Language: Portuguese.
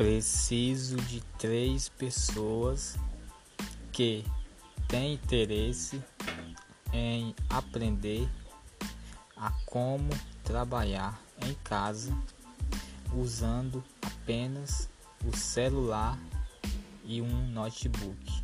Preciso de três pessoas que têm interesse em aprender a como trabalhar em casa usando apenas o celular e um notebook.